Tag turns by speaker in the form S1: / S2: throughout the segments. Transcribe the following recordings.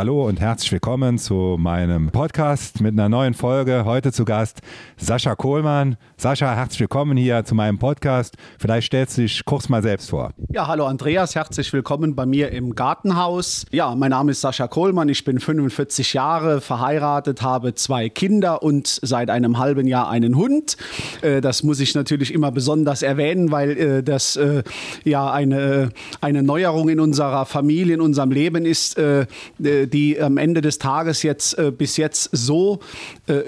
S1: Hallo und herzlich willkommen zu meinem Podcast mit einer neuen Folge. Heute zu Gast Sascha Kohlmann. Sascha, herzlich willkommen hier zu meinem Podcast. Vielleicht stellst du dich kurz mal selbst vor.
S2: Ja, hallo Andreas, herzlich willkommen bei mir im Gartenhaus. Ja, mein Name ist Sascha Kohlmann, ich bin 45 Jahre, verheiratet, habe zwei Kinder und seit einem halben Jahr einen Hund. Äh, das muss ich natürlich immer besonders erwähnen, weil äh, das äh, ja eine, eine Neuerung in unserer Familie, in unserem Leben ist, die am Ende des Tages jetzt bis jetzt so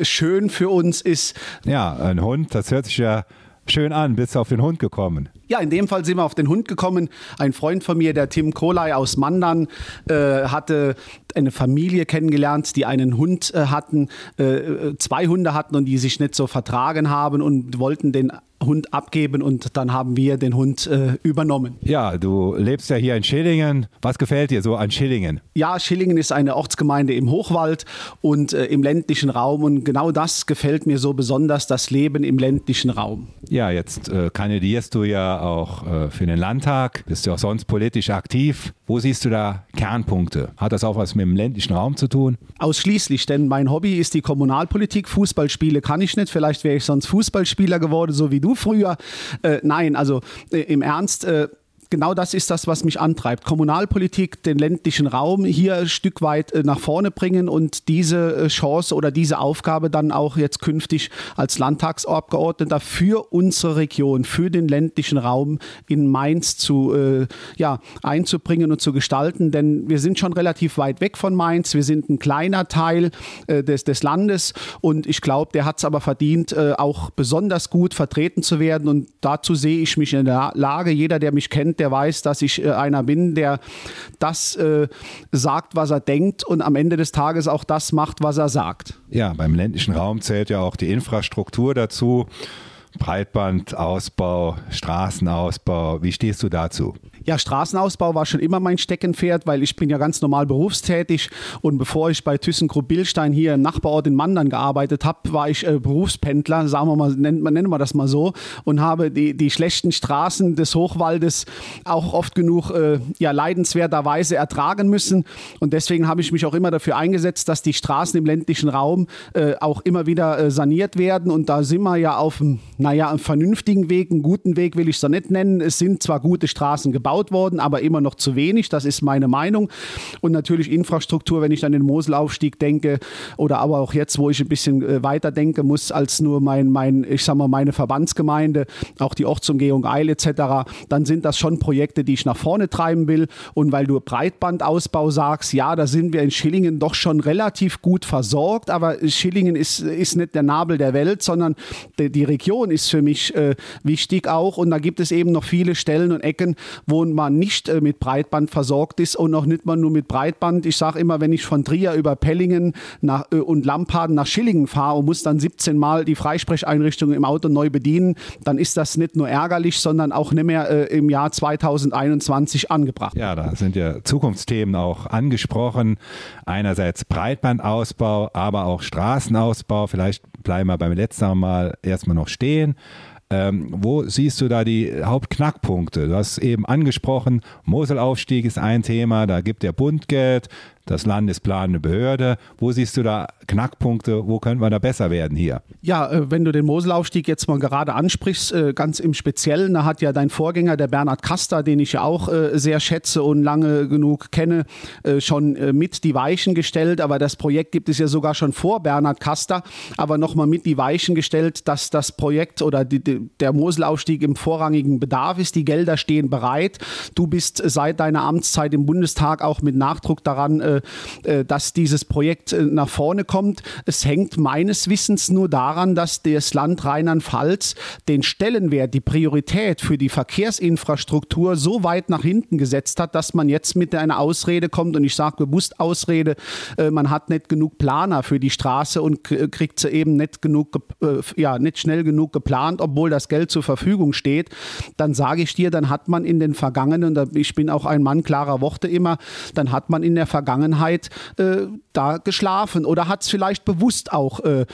S2: schön für uns ist.
S1: Ja, ein Hund, das hört sich ja schön an. Bist du auf den Hund gekommen?
S2: Ja, in dem Fall sind wir auf den Hund gekommen. Ein Freund von mir, der Tim Kolai aus Mandern, äh, hatte eine Familie kennengelernt, die einen Hund äh, hatten, äh, zwei Hunde hatten und die sich nicht so vertragen haben und wollten den Hund abgeben und dann haben wir den Hund äh, übernommen.
S1: Ja, du lebst ja hier in Schillingen. Was gefällt dir so an Schillingen?
S2: Ja, Schillingen ist eine Ortsgemeinde im Hochwald und äh, im ländlichen Raum und genau das gefällt mir so besonders, das Leben im ländlichen Raum.
S1: Ja, jetzt äh, kandidierst du ja auch äh, für den Landtag, bist du auch sonst politisch aktiv. Wo siehst du da Kernpunkte? Hat das auch was mit dem ländlichen Raum zu tun?
S2: Ausschließlich, denn mein Hobby ist die Kommunalpolitik. Fußballspiele kann ich nicht. Vielleicht wäre ich sonst Fußballspieler geworden, so wie du früher. Äh, nein, also äh, im Ernst. Äh, genau das ist das, was mich antreibt. Kommunalpolitik, den ländlichen Raum hier ein Stück weit äh, nach vorne bringen und diese äh, Chance oder diese Aufgabe dann auch jetzt künftig als Landtagsabgeordneter für unsere Region, für den ländlichen Raum in Mainz zu, äh, ja, einzubringen und zu gestalten. Denn wir sind schon relativ weit weg von Mainz. Wir sind ein kleiner Teil äh, des, des Landes und ich glaube, der hat es aber verdient, äh, auch besonders gut vertreten zu werden. Und dazu sehe ich mich in der Lage. Jeder, der mich kennt, der weiß, dass ich äh, einer bin, der das äh, sagt, was er denkt und am Ende des Tages auch das macht, was er sagt.
S1: Ja, beim ländlichen Raum zählt ja auch die Infrastruktur dazu. Breitbandausbau, Straßenausbau. Wie stehst du dazu?
S2: Ja, Straßenausbau war schon immer mein Steckenpferd, weil ich bin ja ganz normal berufstätig. Und bevor ich bei ThyssenKrupp Billstein hier im Nachbarort in Mandern gearbeitet habe, war ich äh, Berufspendler, sagen wir mal, nennen, nennen wir das mal so und habe die, die schlechten Straßen des Hochwaldes auch oft genug äh, ja, leidenswerterweise ertragen müssen. Und deswegen habe ich mich auch immer dafür eingesetzt, dass die Straßen im ländlichen Raum äh, auch immer wieder äh, saniert werden. Und da sind wir ja auf einem, naja, einem vernünftigen Weg, einen guten Weg will ich es so nicht nennen. Es sind zwar gute Straßen gebaut, gebaut worden, aber immer noch zu wenig. Das ist meine Meinung. Und natürlich Infrastruktur, wenn ich an den Moselaufstieg denke oder aber auch jetzt, wo ich ein bisschen äh, weiter denke muss als nur mein, mein ich sag mal, meine Verbandsgemeinde, auch die Ortsumgehung Eil etc., dann sind das schon Projekte, die ich nach vorne treiben will. Und weil du Breitbandausbau sagst, ja, da sind wir in Schillingen doch schon relativ gut versorgt, aber Schillingen ist, ist nicht der Nabel der Welt, sondern die, die Region ist für mich äh, wichtig auch. Und da gibt es eben noch viele Stellen und Ecken, wo man nicht äh, mit Breitband versorgt ist und noch nicht mal nur mit Breitband. Ich sage immer, wenn ich von Trier über Pellingen nach, äh, und Lampaden nach Schillingen fahre und muss dann 17 Mal die Freisprecheinrichtung im Auto neu bedienen, dann ist das nicht nur ärgerlich, sondern auch nicht mehr äh, im Jahr 2021 angebracht.
S1: Ja, da sind ja Zukunftsthemen auch angesprochen. Einerseits Breitbandausbau, aber auch Straßenausbau. Vielleicht bleiben wir beim letzten Mal erstmal noch stehen. Ähm, wo siehst du da die Hauptknackpunkte? Du hast eben angesprochen, Moselaufstieg ist ein Thema, da gibt der Bund Geld, das Land ist planende Behörde. Wo siehst du da Knackpunkte? Wo könnte man da besser werden hier?
S2: Ja, äh, wenn du den Moselaufstieg jetzt mal gerade ansprichst, äh, ganz im Speziellen, da hat ja dein Vorgänger, der Bernhard Kaster, den ich ja auch äh, sehr schätze und lange genug kenne, schon mit die Weichen gestellt. Aber das Projekt gibt es ja sogar schon vor Bernhard Kaster, aber nochmal mit die Weichen gestellt, dass das Projekt oder die, der Moselaufstieg im vorrangigen Bedarf ist. Die Gelder stehen bereit. Du bist seit deiner Amtszeit im Bundestag auch mit Nachdruck daran äh, dass dieses Projekt äh, nach vorne kommt. Es hängt meines Wissens nur daran, dass das Land Rheinland-Pfalz den Stellenwert, die Priorität für die Verkehrsinfrastruktur so weit nach hinten gesetzt hat, dass man jetzt mit einer Ausrede kommt und ich sage bewusst Ausrede, äh, man hat nicht genug Planer für die Straße und kriegt sie eben nicht genug, ja, nicht schnell genug geplant, obwohl das Geld zur Verfügung steht. Dann sage ich dir, dann hat man in den vergangenen, ich bin auch ein Mann klarer Worte immer, dann hat man in der Vergangenheit äh, da geschlafen oder hat es vielleicht bewusst auch äh,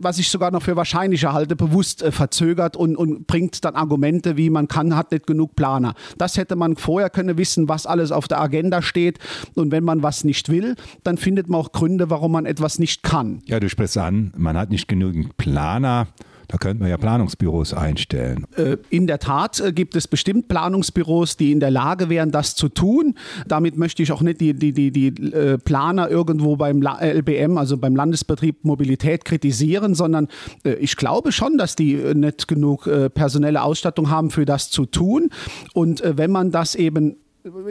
S2: was ich sogar noch für wahrscheinlicher halte, bewusst äh, verzögert und, und bringt dann Argumente wie man kann, hat nicht genug Planer. Das hätte man vorher können wissen, was alles auf der Agenda steht. Und wenn man was nicht will, dann findet man auch Gründe, warum man etwas nicht kann.
S1: Ja, du sprichst an, man hat nicht genügend Planer. Da könnten wir ja Planungsbüros einstellen.
S2: Äh, in der Tat äh, gibt es bestimmt Planungsbüros, die in der Lage wären, das zu tun. Damit möchte ich auch nicht die, die, die, die äh, Planer irgendwo beim LBM, also beim Landesbetrieb Mobilität, kritisieren, sondern ich glaube schon, dass die nicht genug personelle Ausstattung haben, für das zu tun. Und wenn man das eben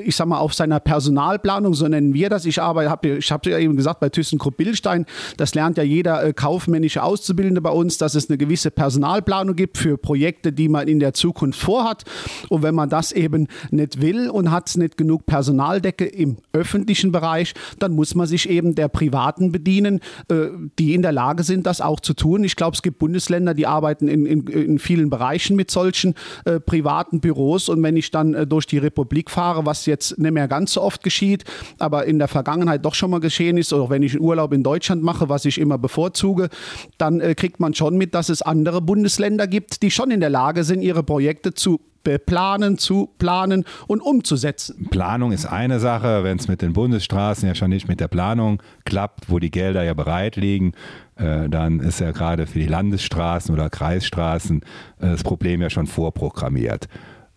S2: ich sag mal, auf seiner Personalplanung, so nennen wir das. Ich arbeite, hab, ich habe ja eben gesagt, bei ThyssenKrupp Billstein, das lernt ja jeder äh, kaufmännische Auszubildende bei uns, dass es eine gewisse Personalplanung gibt für Projekte, die man in der Zukunft vorhat. Und wenn man das eben nicht will und hat nicht genug Personaldecke im öffentlichen Bereich, dann muss man sich eben der Privaten bedienen, äh, die in der Lage sind, das auch zu tun. Ich glaube, es gibt Bundesländer, die arbeiten in, in, in vielen Bereichen mit solchen äh, privaten Büros. Und wenn ich dann äh, durch die Republik fahre, was jetzt nicht mehr ganz so oft geschieht, aber in der Vergangenheit doch schon mal geschehen ist, oder wenn ich einen Urlaub in Deutschland mache, was ich immer bevorzuge, dann äh, kriegt man schon mit, dass es andere Bundesländer gibt, die schon in der Lage sind, ihre Projekte zu planen, zu planen und umzusetzen.
S1: Planung ist eine Sache, wenn es mit den Bundesstraßen ja schon nicht mit der Planung klappt, wo die Gelder ja bereit liegen, äh, dann ist ja gerade für die Landesstraßen oder Kreisstraßen äh, das Problem ja schon vorprogrammiert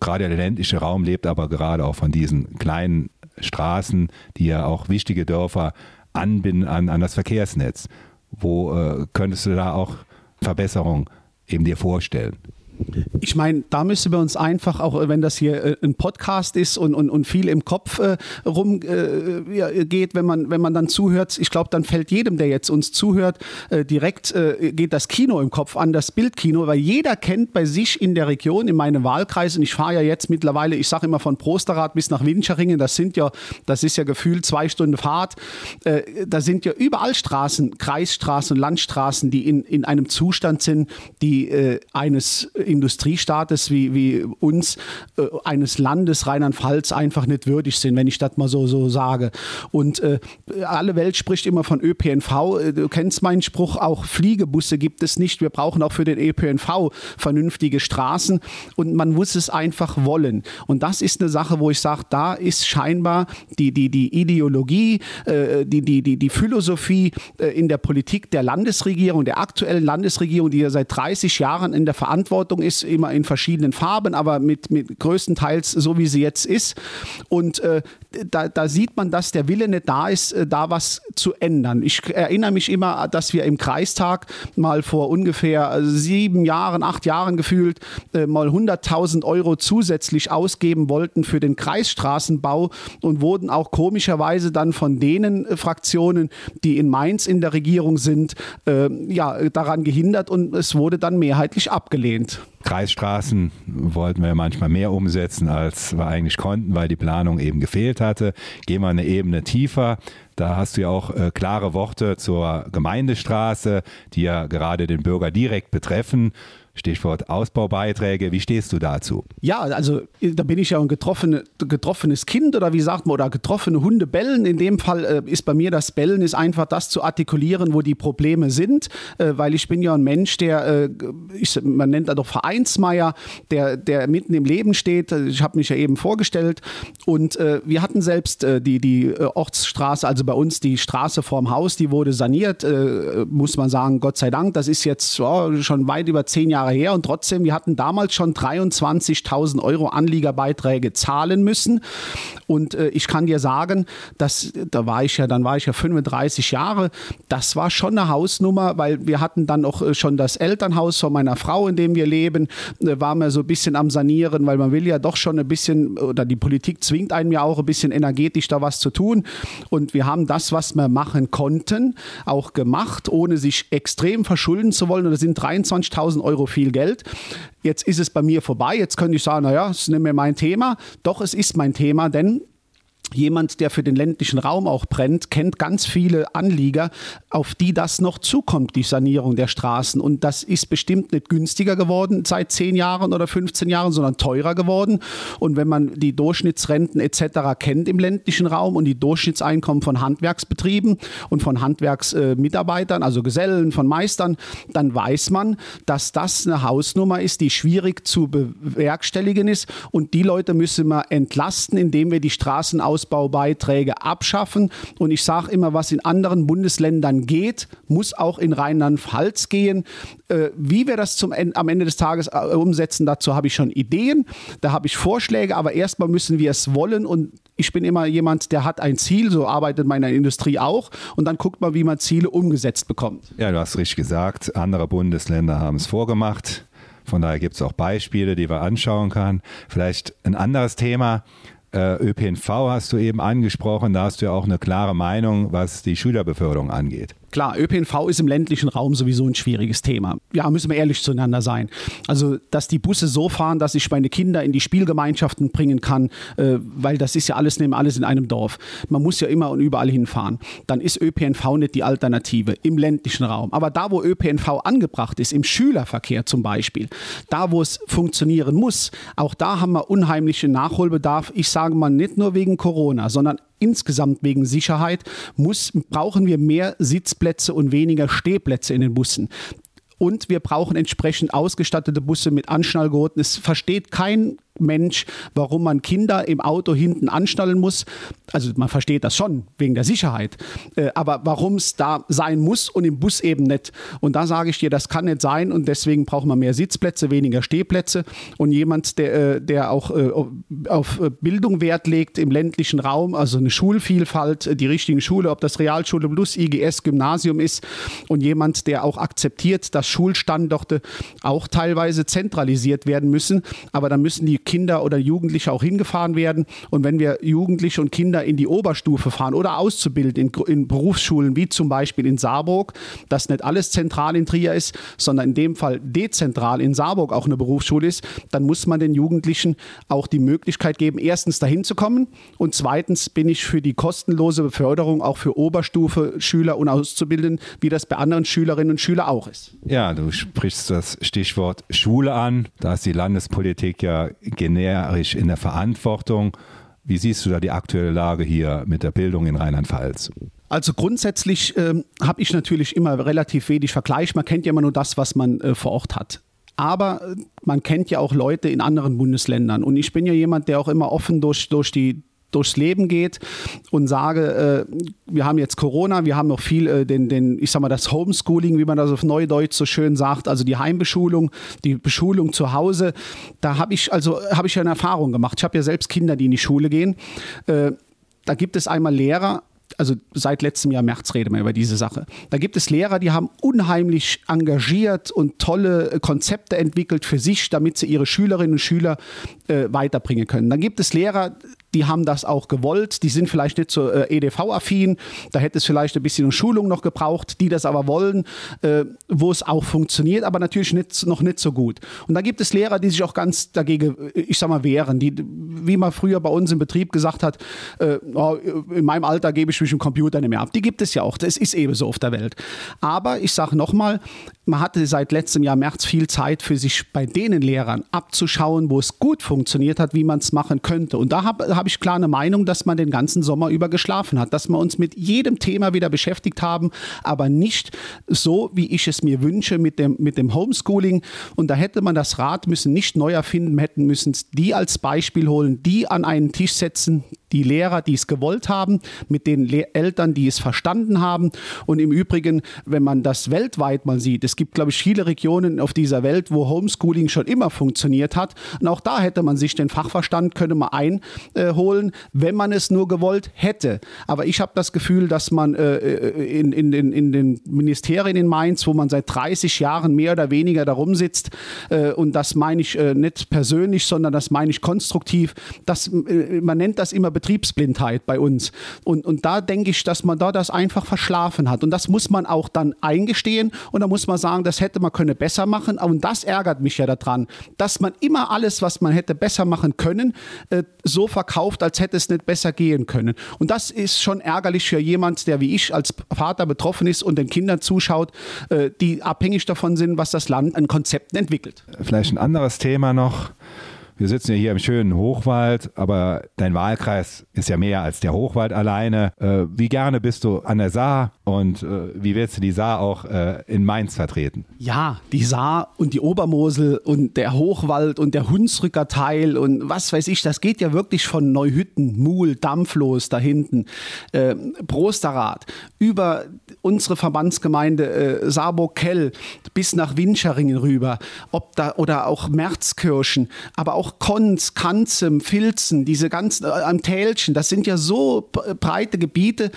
S1: gerade der ländliche Raum lebt aber gerade auch von diesen kleinen Straßen, die ja auch wichtige Dörfer anbinden an, an das Verkehrsnetz. Wo äh, könntest du da auch Verbesserungen eben dir vorstellen?
S2: Ich meine, da müssen wir uns einfach, auch wenn das hier äh, ein Podcast ist und, und, und viel im Kopf äh, rumgeht, äh, wenn, man, wenn man dann zuhört, ich glaube, dann fällt jedem, der jetzt uns zuhört, äh, direkt äh, geht das Kino im Kopf an, das Bildkino, weil jeder kennt bei sich in der Region, in meinem Wahlkreis, und ich fahre ja jetzt mittlerweile, ich sage immer von Prosterath bis nach Wincheringen, das sind ja, das ist ja gefühlt zwei Stunden Fahrt, äh, da sind ja überall Straßen, Kreisstraßen Landstraßen, die in, in einem Zustand sind, die eines Industriestaates wie, wie uns, äh, eines Landes Rheinland-Pfalz einfach nicht würdig sind, wenn ich das mal so, so sage. Und äh, alle Welt spricht immer von ÖPNV. Äh, du kennst meinen Spruch, auch Fliegebusse gibt es nicht. Wir brauchen auch für den ÖPNV vernünftige Straßen und man muss es einfach wollen. Und das ist eine Sache, wo ich sage, da ist scheinbar die, die, die Ideologie, äh, die, die, die, die Philosophie äh, in der Politik der Landesregierung, der aktuellen Landesregierung, die ja seit 30 Jahren in der Verantwortung Ausstattung ist, immer in verschiedenen Farben, aber mit, mit größtenteils so, wie sie jetzt ist. Und äh, da, da, sieht man, dass der Wille nicht da ist, äh, da was zu ändern. Ich erinnere mich immer, dass wir im Kreistag mal vor ungefähr äh, sieben Jahren, acht Jahren gefühlt äh, mal 100.000 Euro zusätzlich ausgeben wollten für den Kreisstraßenbau und wurden auch komischerweise dann von denen Fraktionen, die in Mainz in der Regierung sind, ja, daran gehindert und es wurde dann mehrheitlich abgelehnt.
S1: Kreisstraßen wollten wir manchmal mehr umsetzen, als wir eigentlich konnten, weil die Planung eben gefehlt hatte. Gehen wir eine Ebene tiefer. Da hast du ja auch äh, klare Worte zur Gemeindestraße, die ja gerade den Bürger direkt betreffen. Stichwort Ausbaubeiträge. Wie stehst du dazu?
S2: Ja, also da bin ich ja ein getroffene, getroffenes Kind oder wie sagt man, oder getroffene Hunde bellen. In dem Fall äh, ist bei mir das Bellen ist einfach das zu artikulieren, wo die Probleme sind, äh, weil ich bin ja ein Mensch, der, äh, ich, man nennt da doch Vereinsmeier, der, der mitten im Leben steht. Ich habe mich ja eben vorgestellt und äh, wir hatten selbst äh, die, die äh, Ortsstraße, also bei uns die Straße vorm Haus, die wurde saniert, muss man sagen, Gott sei Dank. Das ist jetzt oh, schon weit über zehn Jahre Jahre her und trotzdem, wir hatten damals schon 23.000 Euro Anliegerbeiträge zahlen müssen. Und äh, ich kann dir sagen, dass, da war ich ja, dann war ich ja 35 Jahre, das war schon eine Hausnummer, weil wir hatten dann auch äh, schon das Elternhaus von meiner Frau, in dem wir leben, äh, waren wir so ein bisschen am Sanieren, weil man will ja doch schon ein bisschen, oder die Politik zwingt einen ja auch ein bisschen energetisch da was zu tun. Und wir haben das, was wir machen konnten, auch gemacht, ohne sich extrem verschulden zu wollen. Und das sind 23.000 Euro viel Geld. Jetzt ist es bei mir vorbei. Jetzt könnte ich sagen, naja, es ist nicht mehr mein Thema. Doch, es ist mein Thema, denn jemand, der für den ländlichen Raum auch brennt, kennt ganz viele Anlieger, auf die das noch zukommt, die Sanierung der Straßen. Und das ist bestimmt nicht günstiger geworden seit 10 Jahren oder 15 Jahren, sondern teurer geworden. Und wenn man die Durchschnittsrenten etc. kennt im ländlichen Raum und die Durchschnittseinkommen von Handwerksbetrieben und von Handwerksmitarbeitern, also Gesellen, von Meistern, dann weiß man, dass das eine Hausnummer ist, die schwierig zu bewerkstelligen ist. Und die Leute müssen wir entlasten, indem wir die Straßen aus Ausbaubeiträge abschaffen. Und ich sage immer, was in anderen Bundesländern geht, muss auch in Rheinland-Pfalz gehen. Äh, wie wir das zum, am Ende des Tages äh, umsetzen, dazu habe ich schon Ideen, da habe ich Vorschläge, aber erstmal müssen wir es wollen und ich bin immer jemand, der hat ein Ziel, so arbeitet meine Industrie auch und dann guckt man, wie man Ziele umgesetzt bekommt.
S1: Ja, du hast richtig gesagt, andere Bundesländer haben es vorgemacht. Von daher gibt es auch Beispiele, die man anschauen kann. Vielleicht ein anderes Thema. Äh, ÖPNV hast du eben angesprochen, da hast du ja auch eine klare Meinung, was die Schülerbeförderung angeht.
S2: Klar, ÖPNV ist im ländlichen Raum sowieso ein schwieriges Thema. Ja, müssen wir ehrlich zueinander sein. Also, dass die Busse so fahren, dass ich meine Kinder in die Spielgemeinschaften bringen kann, äh, weil das ist ja alles neben alles in einem Dorf. Man muss ja immer und überall hinfahren. Dann ist ÖPNV nicht die Alternative im ländlichen Raum. Aber da, wo ÖPNV angebracht ist, im Schülerverkehr zum Beispiel, da, wo es funktionieren muss, auch da haben wir unheimlichen Nachholbedarf. Ich sage mal nicht nur wegen Corona, sondern insgesamt wegen Sicherheit muss, brauchen wir mehr Sitzplätze und weniger Stehplätze in den Bussen und wir brauchen entsprechend ausgestattete Busse mit Anschnallgurten. Es versteht kein Mensch, warum man Kinder im Auto hinten anschnallen muss. Also man versteht das schon wegen der Sicherheit, äh, aber warum es da sein muss und im Bus eben nicht. Und da sage ich dir, das kann nicht sein und deswegen brauchen wir mehr Sitzplätze, weniger Stehplätze und jemand, der, äh, der auch äh, auf Bildung Wert legt im ländlichen Raum, also eine Schulvielfalt, die richtigen Schule, ob das Realschule plus IGS Gymnasium ist und jemand, der auch akzeptiert, dass Schulstandorte auch teilweise zentralisiert werden müssen, aber da müssen die Kinder oder Jugendliche auch hingefahren werden. Und wenn wir Jugendliche und Kinder in die Oberstufe fahren oder auszubilden in, in Berufsschulen, wie zum Beispiel in Saarburg, dass nicht alles zentral in Trier ist, sondern in dem Fall dezentral in Saarburg auch eine Berufsschule ist, dann muss man den Jugendlichen auch die Möglichkeit geben, erstens dahin zu kommen und zweitens bin ich für die kostenlose Beförderung auch für Oberstufe Schüler und Auszubildenden, wie das bei anderen Schülerinnen und Schülern auch ist.
S1: Ja, du sprichst das Stichwort Schule an. Da ist die Landespolitik ja generisch in der Verantwortung. Wie siehst du da die aktuelle Lage hier mit der Bildung in Rheinland-Pfalz?
S2: Also grundsätzlich ähm, habe ich natürlich immer relativ wenig Vergleich. Man kennt ja immer nur das, was man äh, vor Ort hat. Aber äh, man kennt ja auch Leute in anderen Bundesländern. Und ich bin ja jemand, der auch immer offen durch, durch die durchs Leben geht und sage, äh, wir haben jetzt Corona, wir haben noch viel äh, den, den, ich sag mal, das Homeschooling, wie man das auf Neudeutsch so schön sagt, also die Heimbeschulung, die Beschulung zu Hause. Da habe ich also habe ich eine Erfahrung gemacht. Ich habe ja selbst Kinder, die in die Schule gehen. Äh, da gibt es einmal Lehrer, also seit letztem Jahr März reden wir über diese Sache. Da gibt es Lehrer, die haben unheimlich engagiert und tolle Konzepte entwickelt für sich, damit sie ihre Schülerinnen und Schüler äh, weiterbringen können. Dann gibt es Lehrer, die haben das auch gewollt, die sind vielleicht nicht so äh, EDV-affin, da hätte es vielleicht ein bisschen Schulung noch gebraucht, die das aber wollen, äh, wo es auch funktioniert, aber natürlich nicht, noch nicht so gut. Und da gibt es Lehrer, die sich auch ganz dagegen, ich sag mal, wehren, die, wie man früher bei uns im Betrieb gesagt hat, äh, oh, in meinem Alter gebe ich mich im Computer nicht mehr ab. Die gibt es ja auch, das ist eben so auf der Welt. Aber ich sage nochmal, man hatte seit letztem Jahr März viel Zeit für sich bei denen Lehrern abzuschauen, wo es gut funktioniert hat, wie man es machen könnte. Und da habe habe ich klar eine Meinung, dass man den ganzen Sommer über geschlafen hat, dass wir uns mit jedem Thema wieder beschäftigt haben, aber nicht so, wie ich es mir wünsche mit dem, mit dem Homeschooling. Und da hätte man das Rad müssen nicht neu erfinden, hätten müssen die als Beispiel holen, die an einen Tisch setzen, die Lehrer, die es gewollt haben, mit den Le Eltern, die es verstanden haben. Und im Übrigen, wenn man das weltweit mal sieht, es gibt, glaube ich, viele Regionen auf dieser Welt, wo Homeschooling schon immer funktioniert hat. Und auch da hätte man sich den Fachverstand, könnte man einholen, wenn man es nur gewollt hätte. Aber ich habe das Gefühl, dass man äh, äh in, in, den, in den Ministerien in Mainz, wo man seit 30 Jahren mehr oder weniger darum sitzt, äh, und das meine ich nicht persönlich, sondern das meine ich konstruktiv, dass, äh, man nennt das immer Betriebsblindheit bei uns. Und, und da denke ich, dass man da das einfach verschlafen hat. Und das muss man auch dann eingestehen und da muss man sagen, das hätte man können besser machen. Und das ärgert mich ja daran, dass man immer alles, was man hätte besser machen können, äh, so verkauft, als hätte es nicht besser gehen können. Und das ist schon ärgerlich für jemand, der wie ich als Vater betroffen ist und den Kindern zuschaut, äh, die abhängig davon sind, was das Land an Konzepten entwickelt.
S1: Vielleicht ein anderes Thema noch. Wir sitzen ja hier im schönen Hochwald, aber dein Wahlkreis ist ja mehr als der Hochwald alleine. Äh, wie gerne bist du an der Saar und äh, wie willst du die Saar auch äh, in Mainz vertreten?
S2: Ja, die Saar und die Obermosel und der Hochwald und der Hunsrücker Teil und was weiß ich, das geht ja wirklich von Neuhütten, Muhl, Dampflos da hinten, äh, Prosterath, über unsere Verbandsgemeinde äh, Saarburg-Kell bis nach Winscheringen rüber, ob da oder auch Merzkirchen, aber auch Konz, Kanzem, Filzen, diese ganzen äh, am Tälchen, das sind ja so breite Gebiete.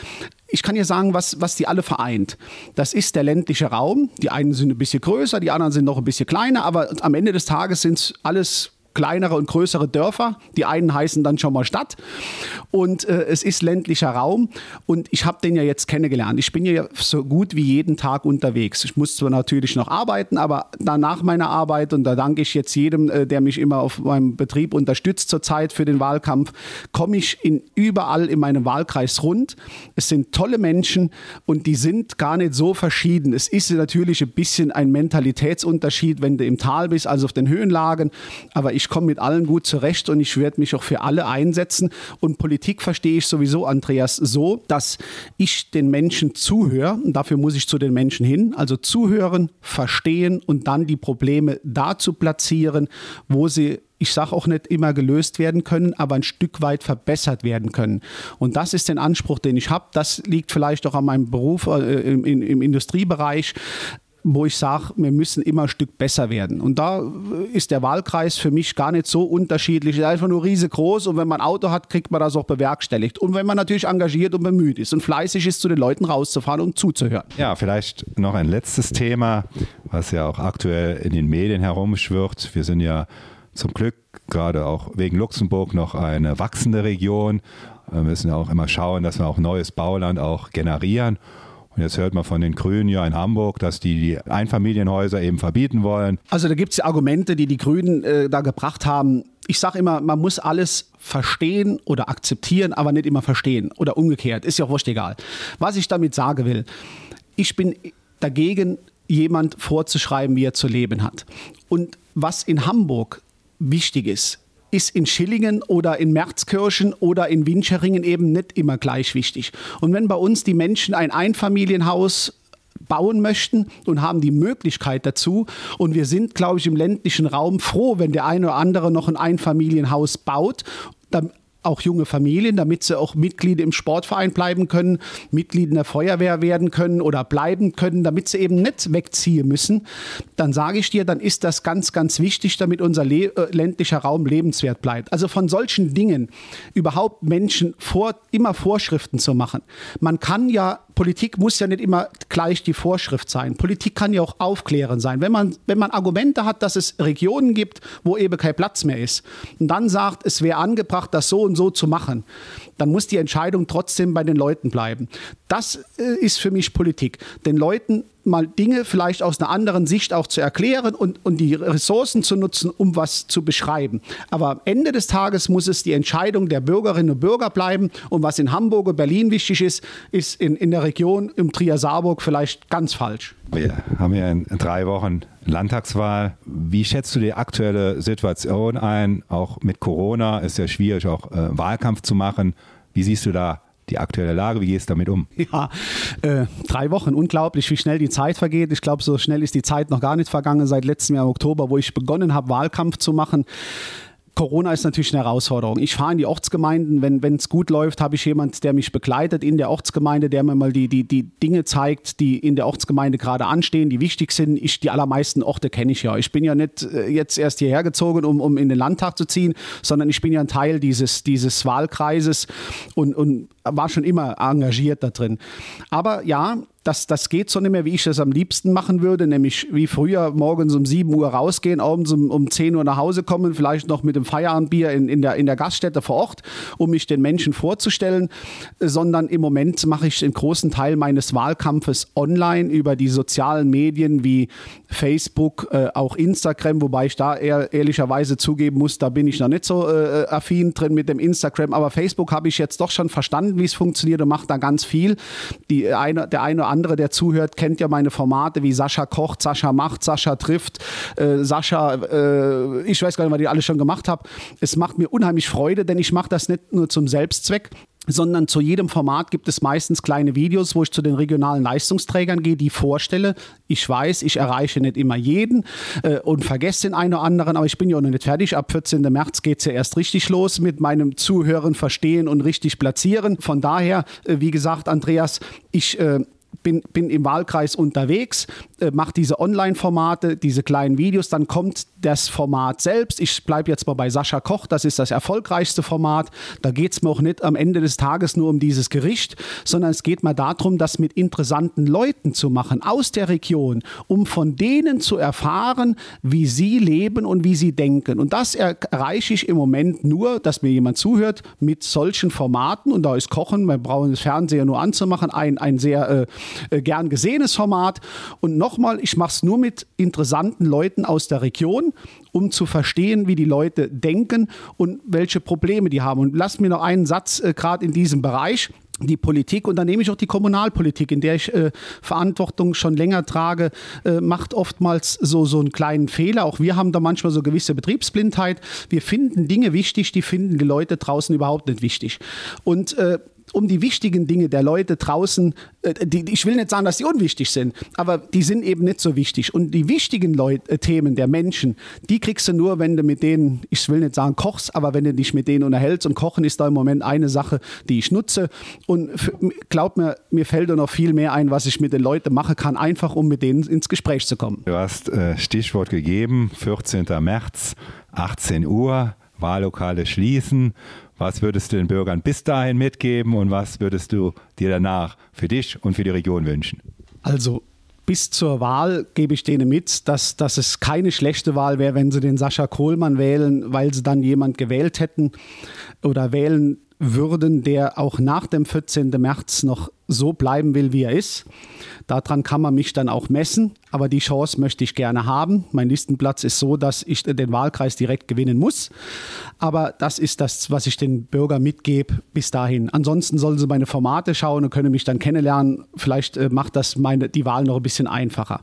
S2: Ich kann ja sagen, was, was die alle vereint. Das ist der ländliche Raum. Die einen sind ein bisschen größer, die anderen sind noch ein bisschen kleiner, aber am Ende des Tages sind es alles kleinere und größere Dörfer. Die einen heißen dann schon mal Stadt. Und äh, es ist ländlicher Raum. Und ich habe den ja jetzt kennengelernt. Ich bin ja so gut wie jeden Tag unterwegs. Ich muss zwar natürlich noch arbeiten, aber danach meiner Arbeit, und da danke ich jetzt jedem, äh, der mich immer auf meinem Betrieb unterstützt zurzeit für den Wahlkampf, komme ich in, überall in meinem Wahlkreis rund. Es sind tolle Menschen und die sind gar nicht so verschieden. Es ist natürlich ein bisschen ein Mentalitätsunterschied, wenn du im Tal bist, also auf den Höhenlagen. Aber ich ich komme mit allen gut zurecht und ich werde mich auch für alle einsetzen. Und Politik verstehe ich sowieso, Andreas, so, dass ich den Menschen zuhöre und dafür muss ich zu den Menschen hin. Also zuhören, verstehen und dann die Probleme dazu platzieren, wo sie ich sage auch nicht immer gelöst werden können, aber ein Stück weit verbessert werden können. Und das ist der Anspruch, den ich habe. Das liegt vielleicht auch an meinem Beruf äh, im, im, Industriebereich wo ich sage, wir müssen immer ein Stück besser werden. Und da ist der Wahlkreis für mich gar nicht so unterschiedlich. Er ist einfach nur riesengroß und wenn man ein Auto hat, kriegt man das auch bewerkstelligt. Und wenn man natürlich engagiert und bemüht ist und fleißig ist, zu den Leuten rauszufahren und zuzuhören.
S1: Ja, vielleicht noch ein letztes Thema, was ja auch aktuell in den Medien herumschwirrt. Wir sind ja zum Glück gerade auch wegen Luxemburg noch eine wachsende Region. Wir müssen ja auch immer schauen, dass wir auch neues Bauland auch generieren. Und jetzt hört man von den Grünen ja in Hamburg, dass die die Einfamilienhäuser eben verbieten wollen.
S2: Also da gibt es Argumente, die die Grünen äh, da gebracht haben. Ich sage immer, man muss alles verstehen oder akzeptieren, aber nicht immer verstehen. Oder umgekehrt, ist ja auch wurscht egal. Was ich damit sagen will, ich bin dagegen, jemand vorzuschreiben, wie er zu leben hat. Und was in Hamburg wichtig ist, ist in Schillingen oder in Merzkirchen oder in Winscheringen eben nicht immer gleich wichtig. Und wenn bei uns die Menschen ein Einfamilienhaus bauen möchten und haben die Möglichkeit dazu. Und wir sind, glaube ich, im ländlichen Raum froh, wenn der eine oder andere noch ein Einfamilienhaus baut auch junge Familien, damit sie auch Mitglied im Sportverein bleiben können, Mitglied in der Feuerwehr werden können oder bleiben können, damit sie eben nicht wegziehen müssen, dann sage ich dir, dann ist das ganz, ganz wichtig, damit unser Le äh, ländlicher Raum lebenswert bleibt. Also von solchen Dingen überhaupt Menschen vor, immer Vorschriften zu machen. Man kann ja Politik muss ja nicht immer gleich die Vorschrift sein. Politik kann ja auch aufklären sein. Wenn man, wenn man Argumente hat, dass es Regionen gibt, wo eben kein Platz mehr ist und dann sagt, es wäre angebracht, das so und so zu machen, dann muss die Entscheidung trotzdem bei den Leuten bleiben. Das äh, ist für mich Politik. Den Leuten mal Dinge vielleicht aus einer anderen Sicht auch zu erklären und, und die Ressourcen zu nutzen, um was zu beschreiben. Aber am Ende des Tages muss es die Entscheidung der Bürgerinnen und Bürger bleiben. Und was in Hamburg und Berlin wichtig ist, ist in, in der Region im Trier-Saarburg vielleicht ganz falsch.
S1: Wir haben ja in drei Wochen Landtagswahl. Wie schätzt du die aktuelle Situation ein? Auch mit Corona ist ja schwierig, auch äh, Wahlkampf zu machen. Wie siehst du da die aktuelle Lage? Wie gehst du damit um?
S2: Ja, äh, drei Wochen, unglaublich, wie schnell die Zeit vergeht. Ich glaube, so schnell ist die Zeit noch gar nicht vergangen seit letztem Jahr im Oktober, wo ich begonnen habe, Wahlkampf zu machen. Corona ist natürlich eine Herausforderung. Ich fahre in die Ortsgemeinden, wenn es gut läuft, habe ich jemanden, der mich begleitet in der Ortsgemeinde, der mir mal die, die, die Dinge zeigt, die in der Ortsgemeinde gerade anstehen, die wichtig sind. Ich, die allermeisten Orte kenne ich ja. Ich bin ja nicht äh, jetzt erst hierher gezogen, um, um in den Landtag zu ziehen, sondern ich bin ja ein Teil dieses, dieses Wahlkreises und, und war schon immer engagiert da drin. Aber ja, das, das geht so nicht mehr, wie ich das am liebsten machen würde, nämlich wie früher morgens um 7 Uhr rausgehen, abends um, um 10 Uhr nach Hause kommen, vielleicht noch mit dem Feierabendbier in, in, der, in der Gaststätte vor Ort, um mich den Menschen vorzustellen, sondern im Moment mache ich den großen Teil meines Wahlkampfes online über die sozialen Medien wie Facebook, äh, auch Instagram, wobei ich da eher, ehrlicherweise zugeben muss, da bin ich noch nicht so äh, affin drin mit dem Instagram, aber Facebook habe ich jetzt doch schon verstanden, wie es funktioniert und mache da ganz viel. Die eine, der eine oder andere, der zuhört, kennt ja meine Formate wie Sascha kocht, Sascha macht, Sascha trifft, äh, Sascha, äh, ich weiß gar nicht, was ich alles schon gemacht habe. Es macht mir unheimlich Freude, denn ich mache das nicht nur zum Selbstzweck, sondern zu jedem Format gibt es meistens kleine Videos, wo ich zu den regionalen Leistungsträgern gehe, die vorstelle. Ich weiß, ich erreiche nicht immer jeden äh, und vergesse den einen oder anderen, aber ich bin ja auch noch nicht fertig. Ab 14. März geht es ja erst richtig los mit meinem Zuhören, Verstehen und richtig platzieren. Von daher, äh, wie gesagt, Andreas, ich äh, bin, bin im Wahlkreis unterwegs, äh, mache diese Online-Formate, diese kleinen Videos, dann kommt das Format selbst. Ich bleibe jetzt mal bei Sascha Koch, das ist das erfolgreichste Format. Da geht es mir auch nicht am Ende des Tages nur um dieses Gericht, sondern es geht mir darum, das mit interessanten Leuten zu machen aus der Region, um von denen zu erfahren, wie sie leben und wie sie denken. Und das erreiche ich im Moment nur, dass mir jemand zuhört mit solchen Formaten. Und da ist Kochen, wir brauchen das Fernseher nur anzumachen, ein, ein sehr äh, äh, gern gesehenes Format. Und nochmal, ich mache es nur mit interessanten Leuten aus der Region, um zu verstehen, wie die Leute denken und welche Probleme die haben. Und lass mir noch einen Satz äh, gerade in diesem Bereich die Politik und dann nehme ich auch die Kommunalpolitik, in der ich äh, Verantwortung schon länger trage, äh, macht oftmals so, so einen kleinen Fehler. Auch wir haben da manchmal so gewisse Betriebsblindheit. Wir finden Dinge wichtig, die finden die Leute draußen überhaupt nicht wichtig. Und äh, um die wichtigen Dinge der Leute draußen, äh, die, ich will nicht sagen, dass sie unwichtig sind, aber die sind eben nicht so wichtig. Und die wichtigen Leut, äh, Themen der Menschen, die kriegst du nur, wenn du mit denen, ich will nicht sagen kochst, aber wenn du dich mit denen unterhältst. Und Kochen ist da im Moment eine Sache, die ich nutze. Und glaub mir, mir fällt da noch viel mehr ein, was ich mit den Leuten machen kann, einfach um mit denen ins Gespräch zu kommen.
S1: Du hast äh, Stichwort gegeben, 14. März, 18 Uhr. Wahllokale schließen. Was würdest du den Bürgern bis dahin mitgeben und was würdest du dir danach für dich und für die Region wünschen?
S2: Also bis zur Wahl gebe ich denen mit, dass, dass es keine schlechte Wahl wäre, wenn sie den Sascha Kohlmann wählen, weil sie dann jemand gewählt hätten oder wählen würden, der auch nach dem 14. März noch so bleiben will, wie er ist. Daran kann man mich dann auch messen, aber die Chance möchte ich gerne haben. Mein Listenplatz ist so, dass ich den Wahlkreis direkt gewinnen muss. Aber das ist das, was ich den Bürgern mitgebe bis dahin. Ansonsten sollen sie meine Formate schauen und können mich dann kennenlernen. Vielleicht äh, macht das meine, die Wahl noch ein bisschen einfacher.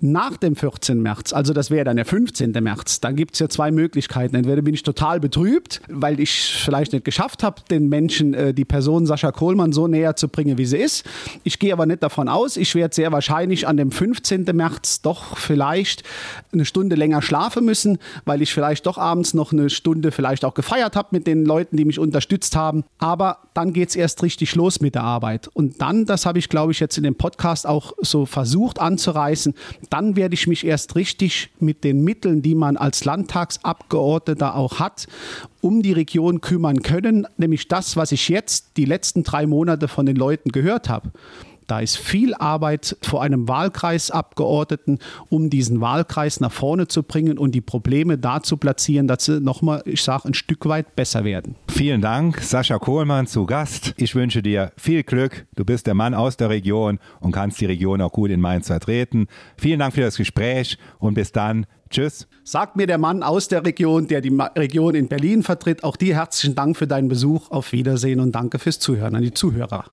S2: Nach dem 14. März, also das wäre dann der 15. März, dann gibt es ja zwei Möglichkeiten. Entweder bin ich total betrübt, weil ich vielleicht nicht geschafft habe, den Menschen, äh, die Person Sascha Kohlmann so näher zu bringen, wie sie ist. Ich gehe aber nicht davon aus. Ich werde sehr wahrscheinlich an dem 15. März doch vielleicht eine Stunde länger schlafen müssen, weil ich vielleicht doch abends noch eine Stunde vielleicht auch gefeiert habe mit den Leuten, die mich unterstützt haben. Aber dann geht es erst richtig los mit der Arbeit. Und dann, das habe ich glaube ich jetzt in dem Podcast auch so versucht anzureißen, dann werde ich mich erst richtig mit den Mitteln, die man als Landtagsabgeordneter auch hat, um die Region kümmern können, nämlich das, was ich jetzt die letzten drei Monate von den Leuten gehört habe. Da ist viel Arbeit vor einem Wahlkreisabgeordneten, um diesen Wahlkreis nach vorne zu bringen und die Probleme da zu platzieren, dass sie nochmal, ich sage, ein Stück weit besser werden.
S1: Vielen Dank, Sascha Kohlmann zu Gast. Ich wünsche dir viel Glück. Du bist der Mann aus der Region und kannst die Region auch gut in Mainz vertreten. Vielen Dank für das Gespräch und bis dann. Tschüss.
S2: Sagt mir der Mann aus der Region, der die Region in Berlin vertritt, auch dir herzlichen Dank für deinen Besuch. Auf Wiedersehen und danke fürs Zuhören an die Zuhörer.